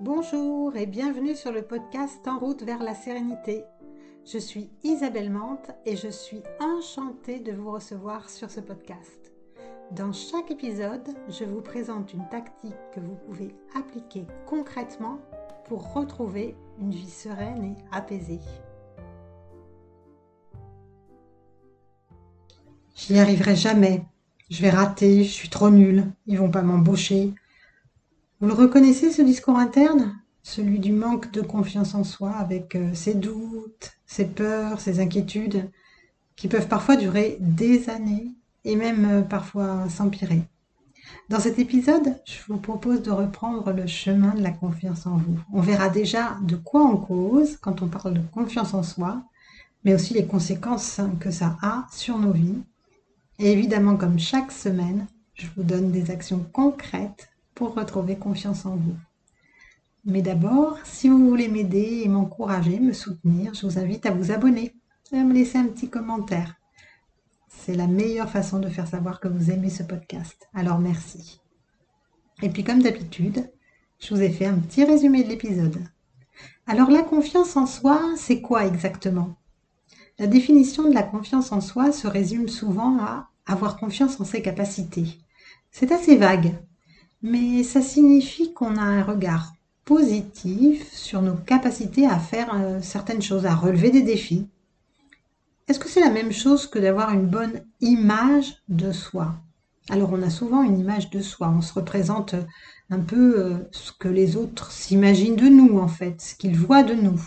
Bonjour et bienvenue sur le podcast En route vers la sérénité. Je suis Isabelle Mante et je suis enchantée de vous recevoir sur ce podcast. Dans chaque épisode, je vous présente une tactique que vous pouvez appliquer concrètement pour retrouver une vie sereine et apaisée. J'y arriverai jamais. Je vais rater, je suis trop nulle, ils vont pas m'embaucher. Vous le reconnaissez ce discours interne? Celui du manque de confiance en soi avec euh, ses doutes, ses peurs, ses inquiétudes qui peuvent parfois durer des années et même euh, parfois s'empirer. Dans cet épisode, je vous propose de reprendre le chemin de la confiance en vous. On verra déjà de quoi on cause quand on parle de confiance en soi, mais aussi les conséquences que ça a sur nos vies. Et évidemment, comme chaque semaine, je vous donne des actions concrètes pour retrouver confiance en vous. Mais d'abord, si vous voulez m'aider et m'encourager, me soutenir, je vous invite à vous abonner et à me laisser un petit commentaire. C'est la meilleure façon de faire savoir que vous aimez ce podcast. Alors merci. Et puis comme d'habitude, je vous ai fait un petit résumé de l'épisode. Alors la confiance en soi, c'est quoi exactement? La définition de la confiance en soi se résume souvent à avoir confiance en ses capacités. C'est assez vague, mais ça signifie qu'on a un regard positif sur nos capacités à faire euh, certaines choses, à relever des défis. Est-ce que c'est la même chose que d'avoir une bonne image de soi? Alors on a souvent une image de soi, on se représente un peu euh, ce que les autres s'imaginent de nous en fait, ce qu'ils voient de nous.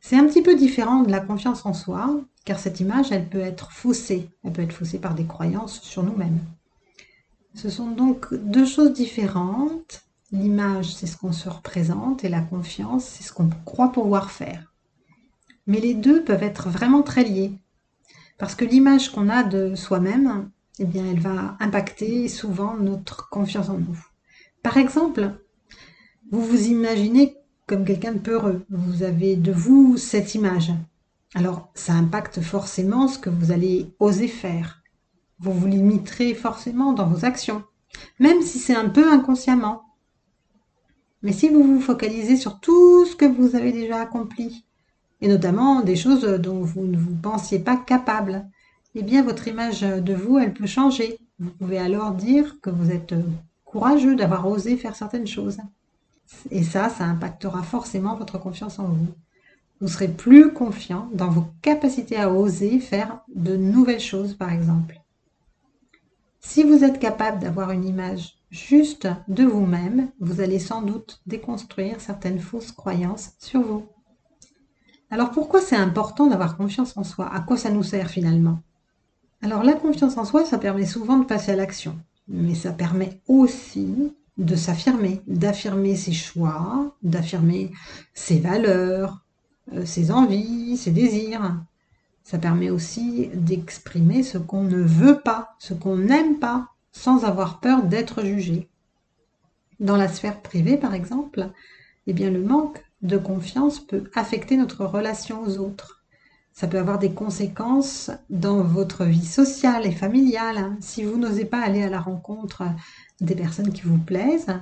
C'est un petit peu différent de la confiance en soi, car cette image, elle peut être faussée, elle peut être faussée par des croyances sur nous-mêmes. Ce sont donc deux choses différentes. L'image, c'est ce qu'on se représente et la confiance, c'est ce qu'on croit pouvoir faire. Mais les deux peuvent être vraiment très liés. Parce que l'image qu'on a de soi-même, eh bien, elle va impacter souvent notre confiance en nous. Par exemple, vous vous imaginez comme quelqu'un de peureux. Vous avez de vous cette image. Alors, ça impacte forcément ce que vous allez oser faire. Vous vous limiterez forcément dans vos actions, même si c'est un peu inconsciemment. Mais si vous vous focalisez sur tout ce que vous avez déjà accompli, et notamment des choses dont vous ne vous pensiez pas capable, eh bien votre image de vous, elle peut changer. Vous pouvez alors dire que vous êtes courageux d'avoir osé faire certaines choses. Et ça, ça impactera forcément votre confiance en vous. Vous serez plus confiant dans vos capacités à oser faire de nouvelles choses, par exemple. Si vous êtes capable d'avoir une image juste de vous-même, vous allez sans doute déconstruire certaines fausses croyances sur vous. Alors pourquoi c'est important d'avoir confiance en soi? À quoi ça nous sert finalement? Alors la confiance en soi, ça permet souvent de passer à l'action, mais ça permet aussi de s'affirmer, d'affirmer ses choix, d'affirmer ses valeurs, euh, ses envies, ses désirs. Ça permet aussi d'exprimer ce qu'on ne veut pas, ce qu'on n'aime pas, sans avoir peur d'être jugé. Dans la sphère privée, par exemple, eh bien, le manque de confiance peut affecter notre relation aux autres. Ça peut avoir des conséquences dans votre vie sociale et familiale. Si vous n'osez pas aller à la rencontre des personnes qui vous plaisent,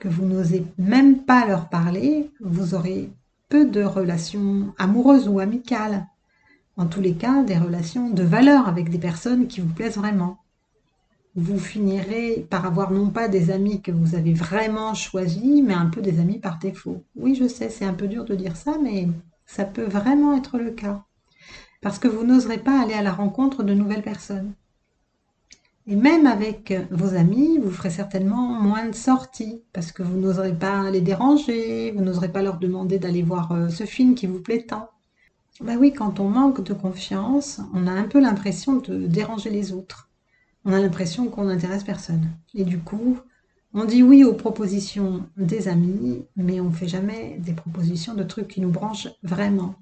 que vous n'osez même pas leur parler, vous aurez peu de relations amoureuses ou amicales en tous les cas, des relations de valeur avec des personnes qui vous plaisent vraiment. Vous finirez par avoir non pas des amis que vous avez vraiment choisis, mais un peu des amis par défaut. Oui, je sais, c'est un peu dur de dire ça, mais ça peut vraiment être le cas. Parce que vous n'oserez pas aller à la rencontre de nouvelles personnes. Et même avec vos amis, vous ferez certainement moins de sorties parce que vous n'oserez pas les déranger, vous n'oserez pas leur demander d'aller voir euh, ce film qui vous plaît tant. Ben oui, quand on manque de confiance, on a un peu l'impression de déranger les autres. On a l'impression qu'on n'intéresse personne. Et du coup, on dit oui aux propositions des amis, mais on ne fait jamais des propositions de trucs qui nous branchent vraiment.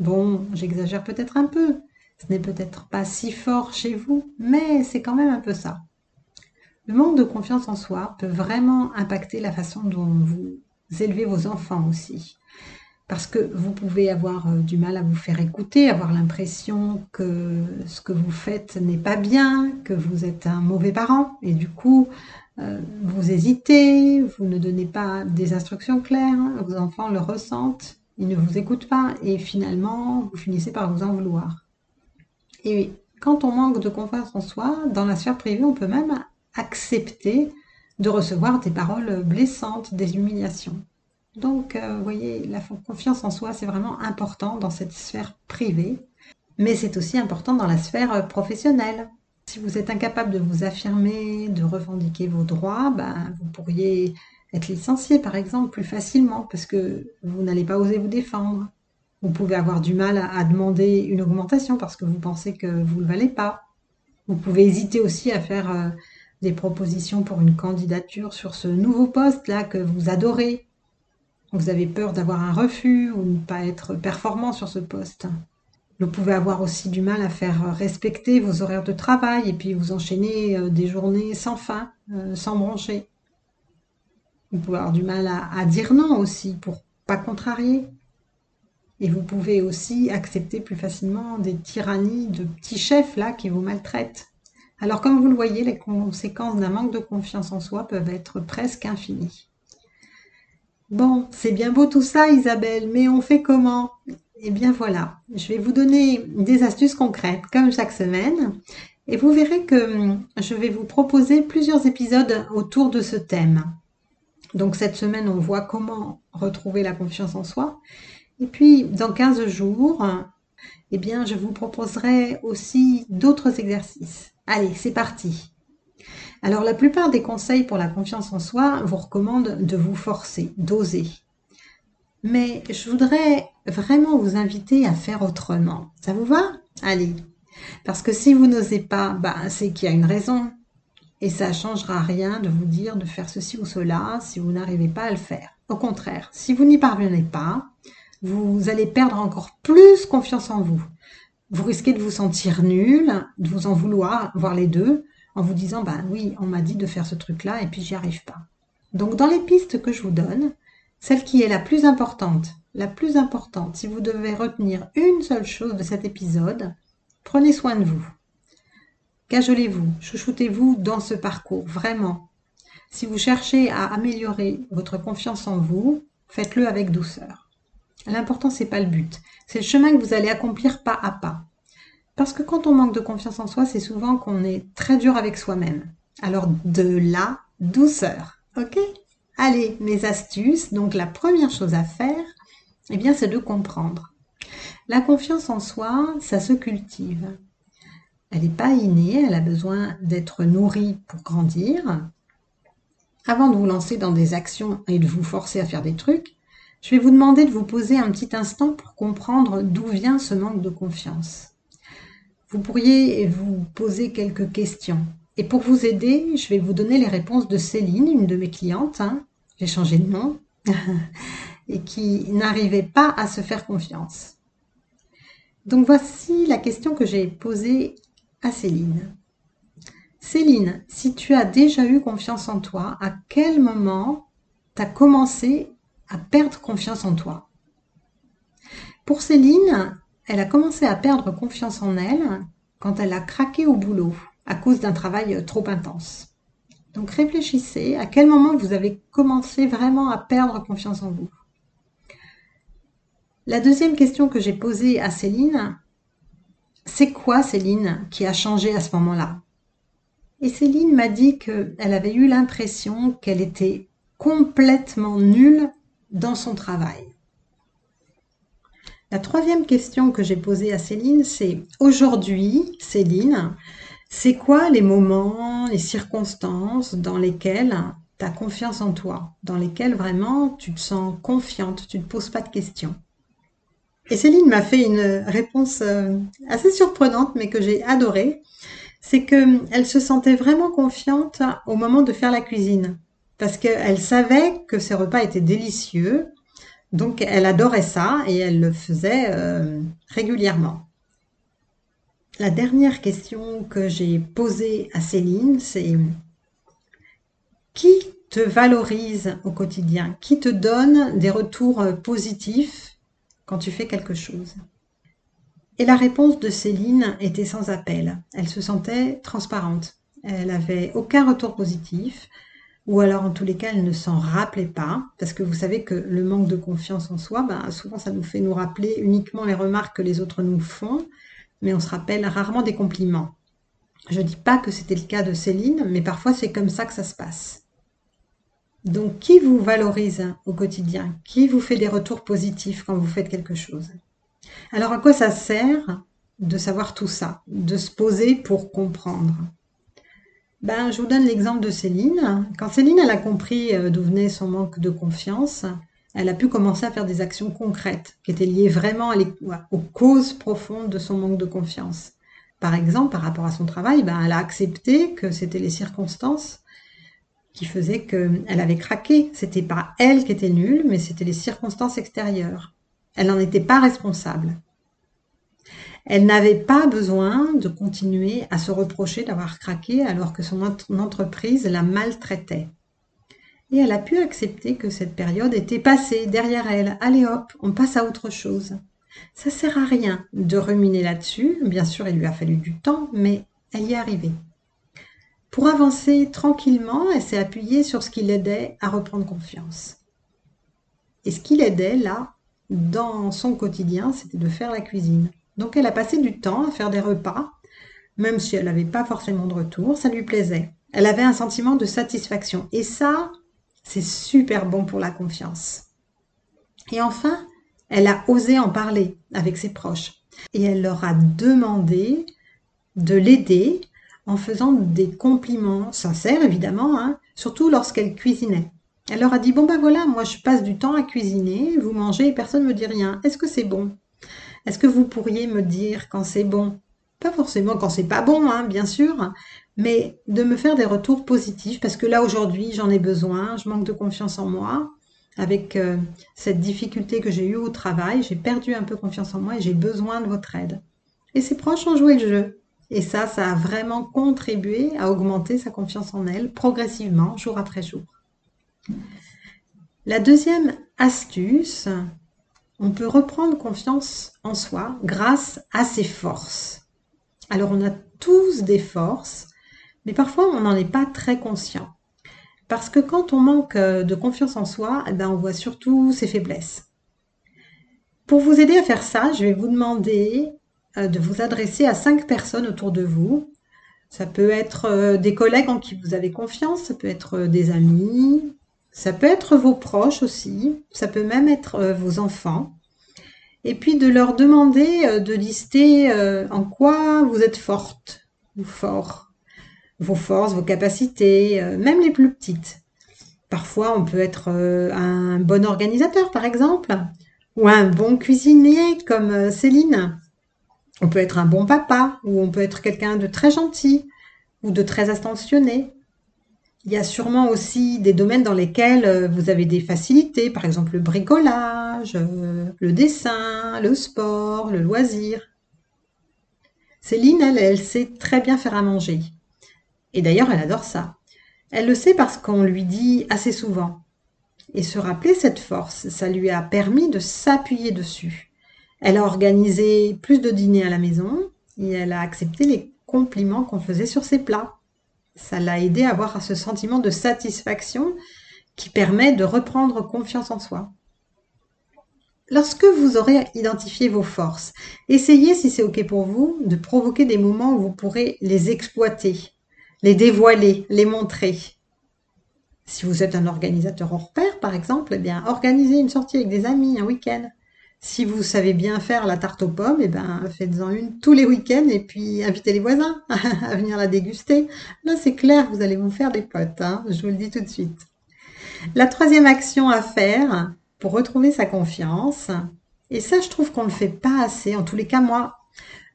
Bon, j'exagère peut-être un peu. Ce n'est peut-être pas si fort chez vous, mais c'est quand même un peu ça. Le manque de confiance en soi peut vraiment impacter la façon dont vous élevez vos enfants aussi. Parce que vous pouvez avoir euh, du mal à vous faire écouter, avoir l'impression que ce que vous faites n'est pas bien, que vous êtes un mauvais parent, et du coup, euh, vous hésitez, vous ne donnez pas des instructions claires, vos enfants le ressentent, ils ne vous écoutent pas, et finalement, vous finissez par vous en vouloir. Et quand on manque de confiance en soi, dans la sphère privée, on peut même accepter de recevoir des paroles blessantes, des humiliations. Donc, euh, voyez, la confiance en soi, c'est vraiment important dans cette sphère privée, mais c'est aussi important dans la sphère euh, professionnelle. Si vous êtes incapable de vous affirmer, de revendiquer vos droits, ben, vous pourriez être licencié, par exemple, plus facilement, parce que vous n'allez pas oser vous défendre. Vous pouvez avoir du mal à, demander une augmentation parce que vous pensez que vous ne le valez pas. Vous pouvez hésiter aussi à faire euh, des propositions pour une candidature sur ce nouveau poste-là que vous adorez, vous avez peur d'avoir un refus ou ne pas être performant sur ce poste. Vous pouvez avoir aussi du mal à faire respecter vos horaires de travail et puis vous enchaîner euh, des journées sans fin, euh, sans brancher. Vous pouvez avoir du mal à, dire non aussi pour pas contrarier. Et vous pouvez aussi accepter plus facilement des tyrannies de petits chefs là qui vous maltraitent. Alors comme vous le voyez, les conséquences d'un manque de confiance en soi peuvent être presque infinies. Bon, c'est bien beau tout ça, Isabelle, mais on fait comment? Eh bien voilà, je vais vous donner des astuces concrètes, comme chaque semaine, et vous verrez que hum, je vais vous proposer plusieurs épisodes autour de ce thème. Donc cette semaine, on voit comment retrouver la confiance en soi. Et puis, dans 15 jours, eh bien, je vous proposerai aussi d'autres exercices. Allez, c'est parti. Alors la plupart des conseils pour la confiance en soi vous recommandent de vous forcer, d'oser. Mais je voudrais vraiment vous inviter à faire autrement. Ça vous va? Allez. Parce que si vous n'osez pas, bah, c'est qu'il y a une raison. Et ça ne changera rien de vous dire de faire ceci ou cela si vous n'arrivez pas à le faire. Au contraire, si vous n'y parvenez pas, vous allez perdre encore plus confiance en vous. Vous risquez de vous sentir nul, de vous en vouloir, voire les deux, en vous disant, ben oui, on m'a dit de faire ce truc-là et puis j'y arrive pas. Donc dans les pistes que je vous donne, celle qui est la plus importante, la plus importante, si vous devez retenir une seule chose de cet épisode, prenez soin de vous. Cajolez-vous, chouchoutez-vous dans ce parcours, vraiment. Si vous cherchez à améliorer votre confiance en vous, faites-le avec douceur. L'important, c'est pas le but. C'est le chemin que vous allez accomplir pas à pas. Parce que quand on manque de confiance en soi, c'est souvent qu'on est très dur avec soi-même. Alors de la douceur. Ok? Allez, mes astuces. Donc la première chose à faire, eh bien, c'est de comprendre. La confiance en soi, ça se cultive. Elle n'est pas innée, elle a besoin d'être nourrie pour grandir. Avant de vous lancer dans des actions et de vous forcer à faire des trucs, je vais vous demander de vous poser un petit instant pour comprendre d'où vient ce manque de confiance vous pourriez vous poser quelques questions. Et pour vous aider, je vais vous donner les réponses de Céline, une de mes clientes. Hein. J'ai changé de nom. et qui n'arrivait pas à se faire confiance. Donc voici la question que j'ai posée à Céline. Céline, si tu as déjà eu confiance en toi, à quel moment tu as commencé à perdre confiance en toi? Pour Céline, elle a commencé à perdre confiance en elle quand elle a craqué au boulot à cause d'un travail trop intense. Donc réfléchissez à quel moment vous avez commencé vraiment à perdre confiance en vous. La deuxième question que j'ai posée à Céline, c'est quoi Céline qui a changé à ce moment-là? Et Céline m'a dit qu'elle avait eu l'impression qu'elle était complètement nulle dans son travail. La troisième question que j'ai posée à Céline, c'est aujourd'hui, Céline, c'est quoi les moments, les circonstances dans lesquelles tu as confiance en toi, dans lesquelles vraiment tu te sens confiante, tu ne te poses pas de questions? Et Céline m'a fait une réponse euh, assez surprenante, mais que j'ai adorée. C'est qu'elle se sentait vraiment confiante au moment de faire la cuisine, parce qu'elle savait que ses repas étaient délicieux, donc elle adorait ça et elle le faisait euh, régulièrement. La dernière question que j'ai posée à Céline, c'est qui te valorise au quotidien? Qui te donne des retours positifs quand tu fais quelque chose? Et la réponse de Céline était sans appel. Elle se sentait transparente. Elle n'avait aucun retour positif, ou alors en tous les cas, elle ne s'en rappelait pas, parce que vous savez que le manque de confiance en soi, ben, souvent ça nous fait nous rappeler uniquement les remarques que les autres nous font, mais on se rappelle rarement des compliments. Je ne dis pas que c'était le cas de Céline, mais parfois c'est comme ça que ça se passe. Donc, qui vous valorise au quotidien? Qui vous fait des retours positifs quand vous faites quelque chose? Alors, à quoi ça sert de savoir tout ça, de se poser pour comprendre? Ben, Je vous donne l'exemple de Céline. Quand Céline a compris euh, d'où venait son manque de confiance, elle a pu commencer à faire des actions concrètes qui étaient liées vraiment aux causes profondes de son manque de confiance. Par exemple, par rapport à son travail, ben, elle a accepté que c'était les circonstances qui faisaient qu'elle avait craqué. C'était pas elle qui était nulle, mais c'était les circonstances extérieures. Elle n'en était pas responsable. Elle n'avait pas besoin de continuer à se reprocher d'avoir craqué alors que son entreprise la maltraitait. Et elle a pu accepter que cette période était passée derrière elle. Allez hop, on passe à autre chose. Ça sert à rien de ruminer là-dessus. Bien sûr, il lui a fallu du temps, mais elle y est arrivée. Pour avancer tranquillement, elle s'est appuyée sur ce qui l'aidait à reprendre confiance. Et ce qui l'aidait là, dans son quotidien, c'était de faire la cuisine. Donc elle a passé du temps à faire des repas, même si elle n'avait pas forcément de retour, ça lui plaisait. Elle avait un sentiment de satisfaction. Et ça, c'est super bon pour la confiance. Et enfin, elle a osé en parler avec ses proches et elle leur a demandé de l'aider en faisant des compliments sincères évidemment, hein, surtout lorsqu'elle cuisinait. Elle leur a dit bon ben voilà, moi je passe du temps à cuisiner, vous mangez et personne ne me dit rien. Est-ce que c'est bon? Est-ce que vous pourriez me dire quand c'est bon? Pas forcément quand c'est pas bon, hein, bien sûr, mais de me faire des retours positifs parce que là aujourd'hui j'en ai besoin, je manque de confiance en moi avec euh, cette difficulté que j'ai eue au travail, j'ai perdu un peu confiance en moi et j'ai besoin de votre aide. Et ses proches ont joué le jeu. Et ça, ça a vraiment contribué à augmenter sa confiance en elle progressivement, jour après jour. La deuxième astuce, on peut reprendre confiance en soi grâce à ses forces. Alors on a tous des forces, mais parfois on n'en est pas très conscient. Parce que quand on manque euh, de confiance en soi, eh ben, on voit surtout ses faiblesses. Pour vous aider à faire ça, je vais vous demander euh, de vous adresser à cinq personnes autour de vous. Ça peut être euh, des collègues en qui vous avez confiance, ça peut être des amis, ça peut être vos proches aussi, ça peut même être vos enfants. Et puis de leur demander de lister en quoi vous êtes forte ou fort vos forces, vos capacités, euh, même les plus petites. Parfois, on peut être euh, un bon organisateur, par exemple, ou un bon cuisinier, comme euh, Céline. On peut être un bon papa, ou on peut être quelqu'un de très gentil, ou de très attentionné. Il y a sûrement aussi des domaines dans lesquels vous avez des facilités, par exemple le bricolage, le dessin, le sport, le loisir. Céline, elle, elle sait très bien faire à manger. Et d'ailleurs, elle adore ça. Elle le sait parce qu'on lui dit assez souvent. Et se rappeler cette force, ça lui a permis de s'appuyer dessus. Elle a organisé plus de dîners à la maison et elle a accepté les compliments qu'on faisait sur ses plats. Ça l'a aidé à avoir ce sentiment de satisfaction qui permet de reprendre confiance en soi. Lorsque vous aurez identifié vos forces, essayez, si c'est OK pour vous, de provoquer des moments où vous pourrez les exploiter les dévoiler, les montrer. Si vous êtes un organisateur hors pair, par exemple, eh bien, organisez une sortie avec des amis un week-end. Si vous savez bien faire la tarte aux pommes, eh ben, faites-en une tous les week-ends et puis invitez les voisins à venir la déguster. Là, c'est clair, vous allez vous faire des potes, hein, je vous le dis tout de suite. La troisième action à faire pour retrouver sa confiance, et ça, je trouve qu'on ne le fait pas assez, en tous les cas, moi,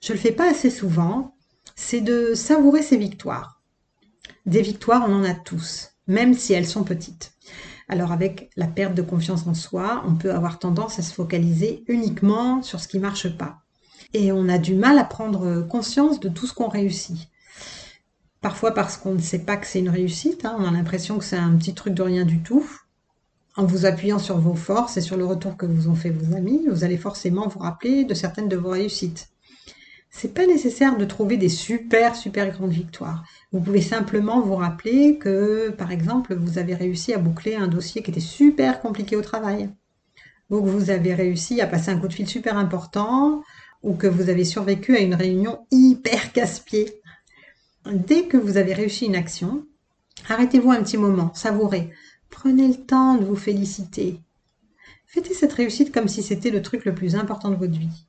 je le fais pas assez souvent, c'est de savourer ses victoires. Des victoires, on en a tous, même si elles sont petites. Alors avec la perte de confiance en soi, on peut avoir tendance à se focaliser uniquement sur ce qui marche pas. Et on a du mal à prendre conscience de tout ce qu'on réussit. Parfois parce qu'on ne sait pas que c'est une réussite, hein, on a l'impression que c'est un petit truc de rien du tout. en vous appuyant sur vos forces et sur le retour que vous ont fait vos amis, vous allez forcément vous rappeler de certaines de vos réussites. C'est pas nécessaire de trouver des super, super grandes victoires. Vous pouvez simplement vous rappeler que, par exemple, vous avez réussi à boucler un dossier qui était super compliqué au travail. Ou que vous avez réussi à passer un coup de fil super important, ou que vous avez survécu à une réunion hyper casse-pied. Dès que vous avez réussi une action, arrêtez-vous un petit moment, savourez. Prenez le temps de vous féliciter. Fêtez cette réussite comme si c'était le truc le plus important de votre vie.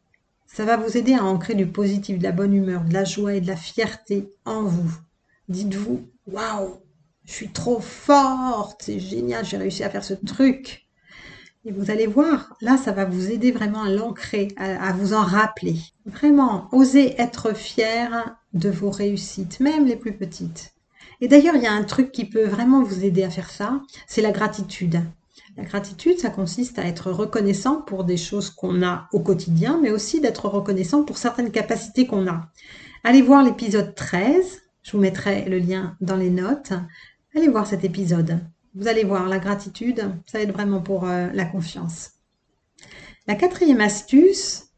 Ça va vous aider à ancrer du positif, de la bonne humeur, de la joie et de la fierté en vous. Dites-vous, waouh, je suis trop forte, c'est génial, j'ai réussi à faire ce truc. Et vous allez voir, là, ça va vous aider vraiment à l'ancrer, à, vous en rappeler. Vraiment, osez être fier de vos réussites, même les plus petites. Et d'ailleurs, il y a un truc qui peut vraiment vous aider à faire ça, c'est la gratitude. La gratitude, ça consiste à être reconnaissant pour des choses qu'on a au quotidien, mais aussi d'être reconnaissant pour certaines capacités qu'on a. Allez voir l'épisode 13, je vous mettrai le lien dans les notes. Allez voir cet épisode. Vous allez voir, la gratitude, ça aide vraiment pour euh, la confiance. La quatrième astuce,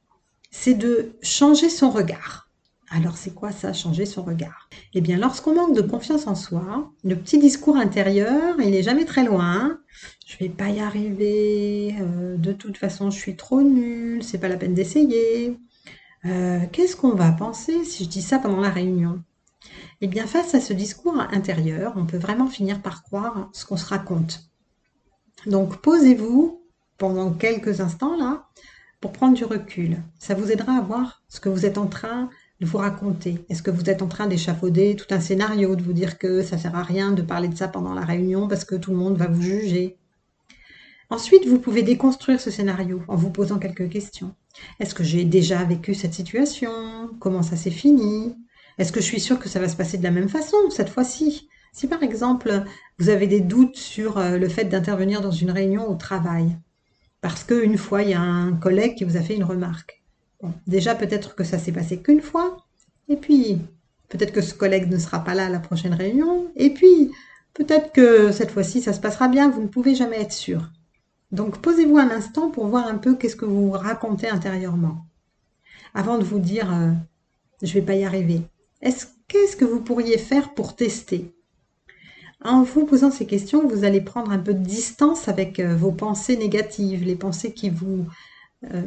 c'est de changer son regard. Alors c'est quoi ça, changer son regard? Eh bien, lorsqu'on manque de confiance en soi, le petit discours intérieur, il n'est jamais très loin. Je vais pas y arriver. Euh, de toute façon, je suis trop nulle. C'est pas la peine d'essayer. Euh, qu'est-ce qu'on va penser si je dis ça pendant la réunion? Eh bien, face à ce discours intérieur, on peut vraiment finir par croire ce qu'on se raconte. Donc, posez-vous pendant quelques instants là pour prendre du recul. Ça vous aidera à voir ce que vous êtes en train de vous raconter. Est-ce que vous êtes en train d'échafauder tout un scénario, de vous dire que ça sert à rien de parler de ça pendant la réunion parce que tout le monde va vous juger? Ensuite, vous pouvez déconstruire ce scénario en vous posant quelques questions. Est-ce que j'ai déjà vécu cette situation? Comment ça s'est fini? Est-ce que je suis sûre que ça va se passer de la même façon cette fois-ci? Si par exemple, vous avez des doutes sur euh, le fait d'intervenir dans une réunion au travail, parce qu'une fois, il y a un collègue qui vous a fait une remarque, déjà, peut-être que ça s'est passé qu'une fois. Et puis, peut-être que ce collègue ne sera pas là à la prochaine réunion. Et puis, peut-être que cette fois-ci, ça se passera bien. Vous ne pouvez jamais être sûr. Donc, posez-vous un instant pour voir un peu qu'est-ce que vous racontez intérieurement. Avant de vous dire, euh, je ne vais pas y arriver. Qu'est-ce que vous pourriez faire pour tester? En vous posant ces questions, vous allez prendre un peu de distance avec euh, vos pensées négatives, les pensées qui vous, euh,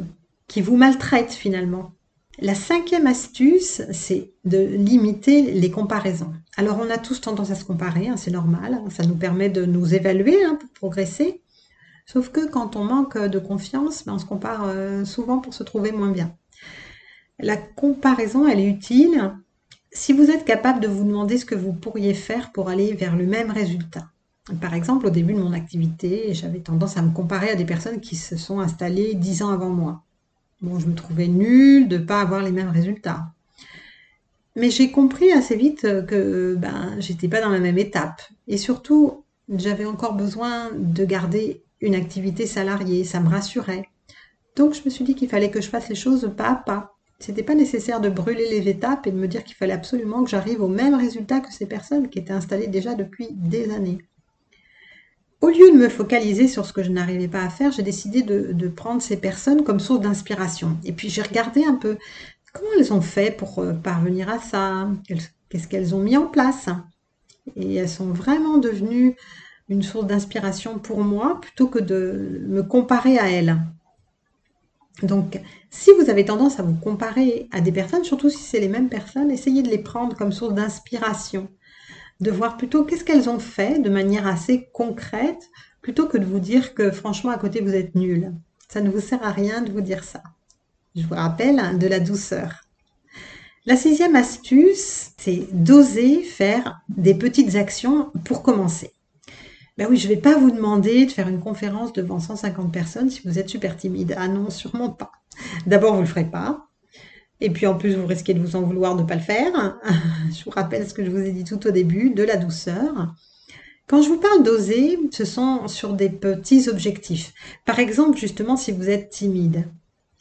qui vous maltraitent finalement. La cinquième astuce, c'est de limiter les comparaisons. Alors on a tous tendance à se comparer, hein, c'est normal, hein, ça nous permet de nous évaluer hein, pour progresser. Sauf que quand on manque de confiance, ben, on se compare euh, souvent pour se trouver moins bien. La comparaison, elle est utile si vous êtes capable de vous demander ce que vous pourriez faire pour aller vers le même résultat. Par exemple, au début de mon activité, j'avais tendance à me comparer à des personnes qui se sont installées dix ans avant moi. Bon, je me trouvais nulle de ne pas avoir les mêmes résultats. Mais j'ai compris assez vite que ben, j'étais pas dans la même étape. Et surtout, j'avais encore besoin de garder une activité salariée. Ça me rassurait. Donc, je me suis dit qu'il fallait que je fasse les choses pas à pas. C'était pas nécessaire de brûler les étapes et de me dire qu'il fallait absolument que j'arrive au même résultat que ces personnes qui étaient installées déjà depuis des années. Au lieu de me focaliser sur ce que je n'arrivais pas à faire, j'ai décidé de, prendre ces personnes comme source d'inspiration. Et puis j'ai regardé un peu comment elles ont fait pour euh, parvenir à ça, qu'est-ce qu'elles ont mis en place. Et elles sont vraiment devenues une source d'inspiration pour moi plutôt que de me comparer à elles. Donc, si vous avez tendance à vous comparer à des personnes, surtout si c'est les mêmes personnes, essayez de les prendre comme source d'inspiration de voir plutôt qu'est-ce qu'elles ont fait de manière assez concrète, plutôt que de vous dire que franchement à côté vous êtes nul. Ça ne vous sert à rien de vous dire ça. Je vous rappelle hein, de la douceur. La sixième astuce, c'est d'oser faire des petites actions pour commencer. Ben oui, je ne vais pas vous demander de faire une conférence devant 150 personnes si vous êtes super timide. Ah non, sûrement pas. D'abord, vous ne le ferez pas. Et puis en plus, vous risquez de vous en vouloir de ne pas le faire. Je vous rappelle ce que je vous ai dit tout au début, de la douceur. Quand je vous parle d'oser, ce sont sur des petits objectifs. Par exemple, justement, si vous êtes timide,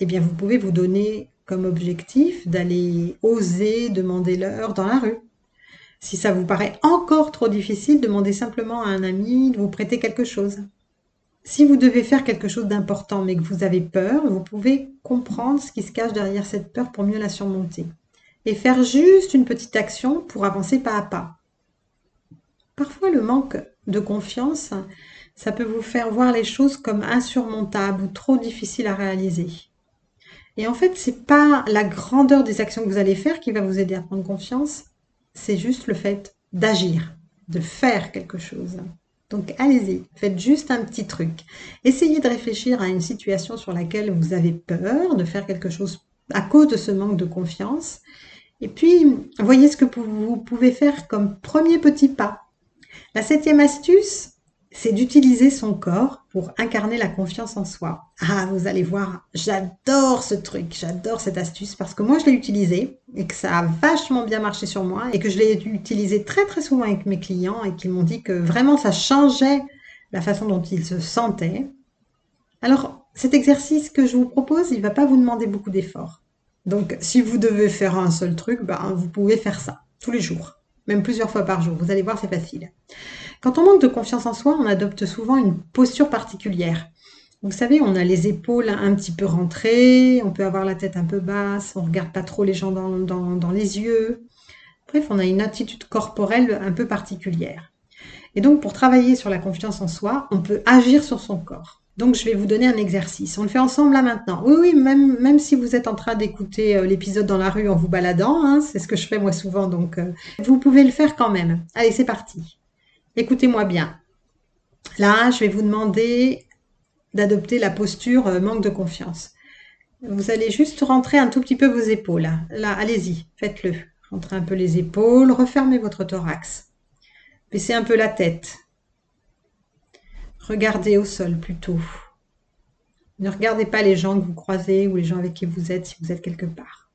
eh bien, vous pouvez vous donner comme objectif d'aller oser demander l'heure dans la rue. Si ça vous paraît encore trop difficile, demandez simplement à un ami de vous prêter quelque chose. Si vous devez faire quelque chose d'important mais que vous avez peur, vous pouvez comprendre ce qui se cache derrière cette peur pour mieux la surmonter. Et faire juste une petite action pour avancer pas à pas. Parfois, le manque de confiance, ça peut vous faire voir les choses comme insurmontables ou trop difficiles à réaliser. Et en fait, c'est pas la grandeur des actions que vous allez faire qui va vous aider à prendre confiance, c'est juste le fait d'agir, de faire quelque chose. Donc allez-y, faites juste un petit truc. Essayez de réfléchir à une situation sur laquelle vous avez peur de faire quelque chose à cause de ce manque de confiance. Et puis, voyez ce que vous pouvez faire comme premier petit pas. La septième astuce, c'est d'utiliser son corps pour incarner la confiance en soi. Ah, vous allez voir, j'adore ce truc, j'adore cette astuce parce que moi je l'ai utilisé et que ça a vachement bien marché sur moi et que je l'ai utilisé très très souvent avec mes clients et qu'ils m'ont dit que vraiment ça changeait la façon dont ils se sentaient. Alors, cet exercice que je vous propose, il ne va pas vous demander beaucoup d'efforts. Donc, si vous devez faire un seul truc, ben, vous pouvez faire ça tous les jours, même plusieurs fois par jour. Vous allez voir, c'est facile. Quand on manque de confiance en soi, on adopte souvent une posture particulière. Vous savez, on a les épaules un petit peu rentrées, on peut avoir la tête un peu basse, on regarde pas trop les gens dans, les yeux. Bref, on a une attitude corporelle un peu particulière. Et donc, pour travailler sur la confiance en soi, on peut agir sur son corps. Donc, je vais vous donner un exercice. On le fait ensemble là maintenant. Oui, oui, même, même si vous êtes en train d'écouter euh, l'épisode dans la rue en vous baladant, hein, c'est ce que je fais moi souvent, donc euh, vous pouvez le faire quand même. Allez, c'est parti. Écoutez-moi bien. Là, je vais vous demander d'adopter la posture euh, manque de confiance. Vous allez juste rentrer un tout petit peu vos épaules. Là, allez-y, faites-le. Rentrez un peu les épaules, refermez votre thorax. Baissez un peu la tête. Regardez au sol plutôt. Ne regardez pas les gens que vous croisez ou les gens avec qui vous êtes si vous êtes quelque part.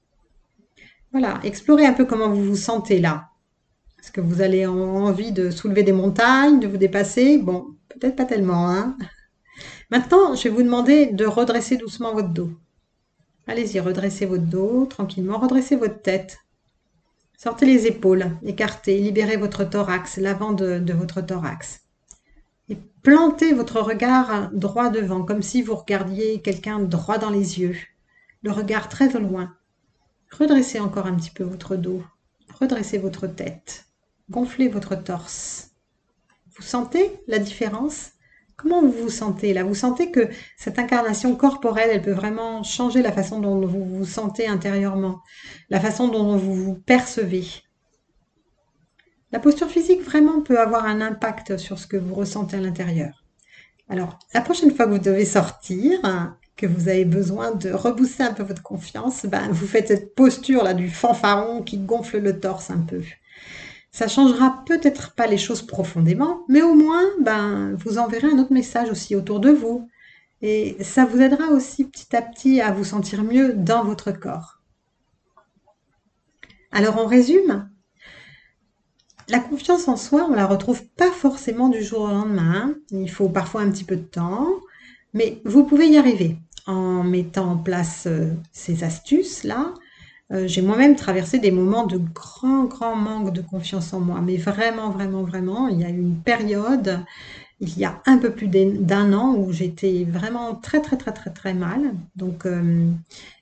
Voilà, explorez un peu comment vous vous sentez là. Est-ce que vous avoir envie de soulever des montagnes, de vous dépasser? Bon, peut-être pas tellement. Hein Maintenant, je vais vous demander de redresser doucement votre dos. Allez-y, redressez votre dos tranquillement, redressez votre tête. Sortez les épaules, écartez, libérez votre thorax, l'avant de, de votre thorax. Et plantez votre regard droit devant, comme si vous regardiez quelqu'un droit dans les yeux. Le regard très au loin. Redressez encore un petit peu votre dos. Redressez votre tête. Gonflez votre torse. Vous sentez la différence? Comment vous vous sentez là? Vous sentez que cette incarnation corporelle, elle peut vraiment changer la façon dont vous vous sentez intérieurement, la façon dont vous vous percevez. La posture physique vraiment peut avoir un impact sur ce que vous ressentez à l'intérieur. Alors, la prochaine fois que vous devez sortir, que vous avez besoin de rebousser un peu votre confiance, ben, vous faites cette posture là du fanfaron qui gonfle le torse un peu. Ça changera peut-être pas les choses profondément, mais au moins, ben, vous enverrez un autre message aussi autour de vous. Et ça vous aidera aussi petit à petit à vous sentir mieux dans votre corps. Alors on résume. La confiance en soi, on la retrouve pas forcément du jour au lendemain. Il faut parfois un petit peu de temps, mais vous pouvez y arriver en mettant en place euh, ces astuces-là, euh, j'ai moi-même traversé des moments de grand, grand manque de confiance en moi, mais vraiment, vraiment, vraiment. Il y a eu une période, il y a un peu plus d'un an, où j'étais vraiment très, très, très, très, très mal. Donc, euh,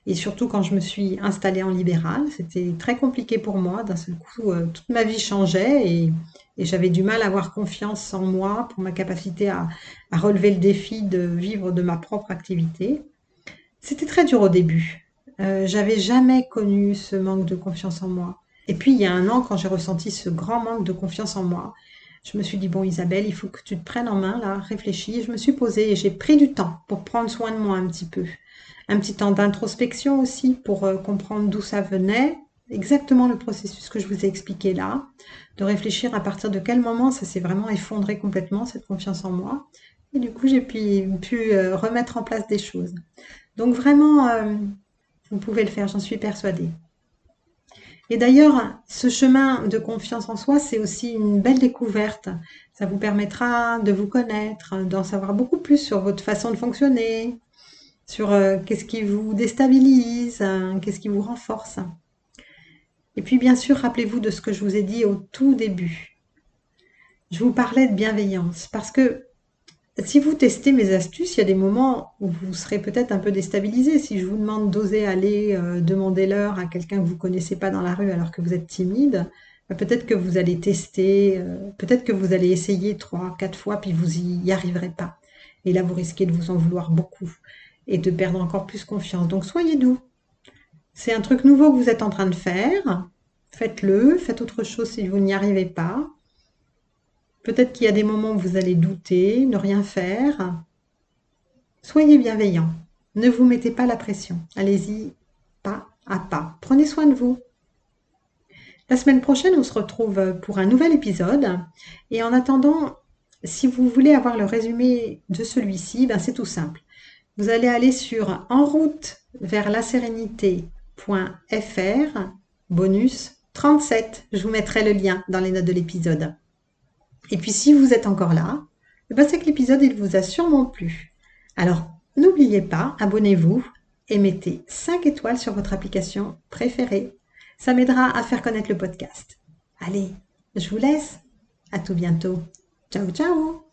et surtout quand je me suis installée en libéral, c'était très compliqué pour moi. D'un seul coup, euh, toute ma vie changeait et, j'avais du mal à avoir confiance en moi pour ma capacité à relever le défi de vivre de ma propre activité. C'était très dur au début. Euh, j'avais jamais connu ce manque de confiance en moi. Et puis il y a un an, quand j'ai ressenti ce grand manque de confiance en moi, je me suis dit, bon Isabelle, il faut que tu te prennes en main, là, réfléchis. Je me suis posée et j'ai pris du temps pour prendre soin de moi un petit peu. Un petit temps d'introspection aussi pour euh, comprendre d'où ça venait. Exactement le processus que je vous ai expliqué là. De réfléchir à partir de quel moment ça s'est vraiment effondré complètement, cette confiance en moi. Et du coup, j'ai pu, euh, remettre en place des choses. Donc vraiment, vous pouvez le faire, j'en suis persuadée. Et d'ailleurs, ce chemin de confiance en soi, c'est aussi une belle découverte. Ça vous permettra de vous connaître, d'en savoir beaucoup plus sur votre façon de fonctionner, sur euh, qu'est-ce qui vous déstabilise, hein, qu'est-ce qui vous renforce. Et puis bien sûr, rappelez-vous de ce que je vous ai dit au tout début. Je vous parlais de bienveillance parce que si vous testez mes astuces, il y a des moments où vous serez peut-être un peu déstabilisé. Si je vous demande d'oser aller euh, demander l'heure à quelqu'un que vous connaissez pas dans la rue alors que vous êtes timide, bah, peut-être que vous allez tester, euh, peut-être que vous allez essayer trois, quatre fois, puis vous y arriverez pas. Et là, vous risquez de vous en vouloir beaucoup et de perdre encore plus confiance. Donc soyez doux. C'est un truc nouveau que vous êtes en train de faire. Faites-le, faites autre chose si vous n'y arrivez pas. Peut-être qu'il y a des moments où vous allez douter, ne rien faire. Soyez bienveillant. Ne vous mettez pas la pression. Allez-y pas à pas. Prenez soin de vous. La semaine prochaine, on se retrouve pour un nouvel épisode. Et en attendant, si vous voulez avoir le résumé de celui-ci, ben c'est tout simple. Vous allez aller sur en route vers la sérénité.fr, bonus 37. Je vous mettrai le lien dans les notes de l'épisode. Et puis si vous êtes encore là, eh ben, c'est que l'épisode il vous a sûrement plu. Alors n'oubliez pas, abonnez-vous et mettez 5 étoiles sur votre application préférée. Ça m'aidera à faire connaître le podcast. Allez, je vous laisse. À tout bientôt. Ciao ciao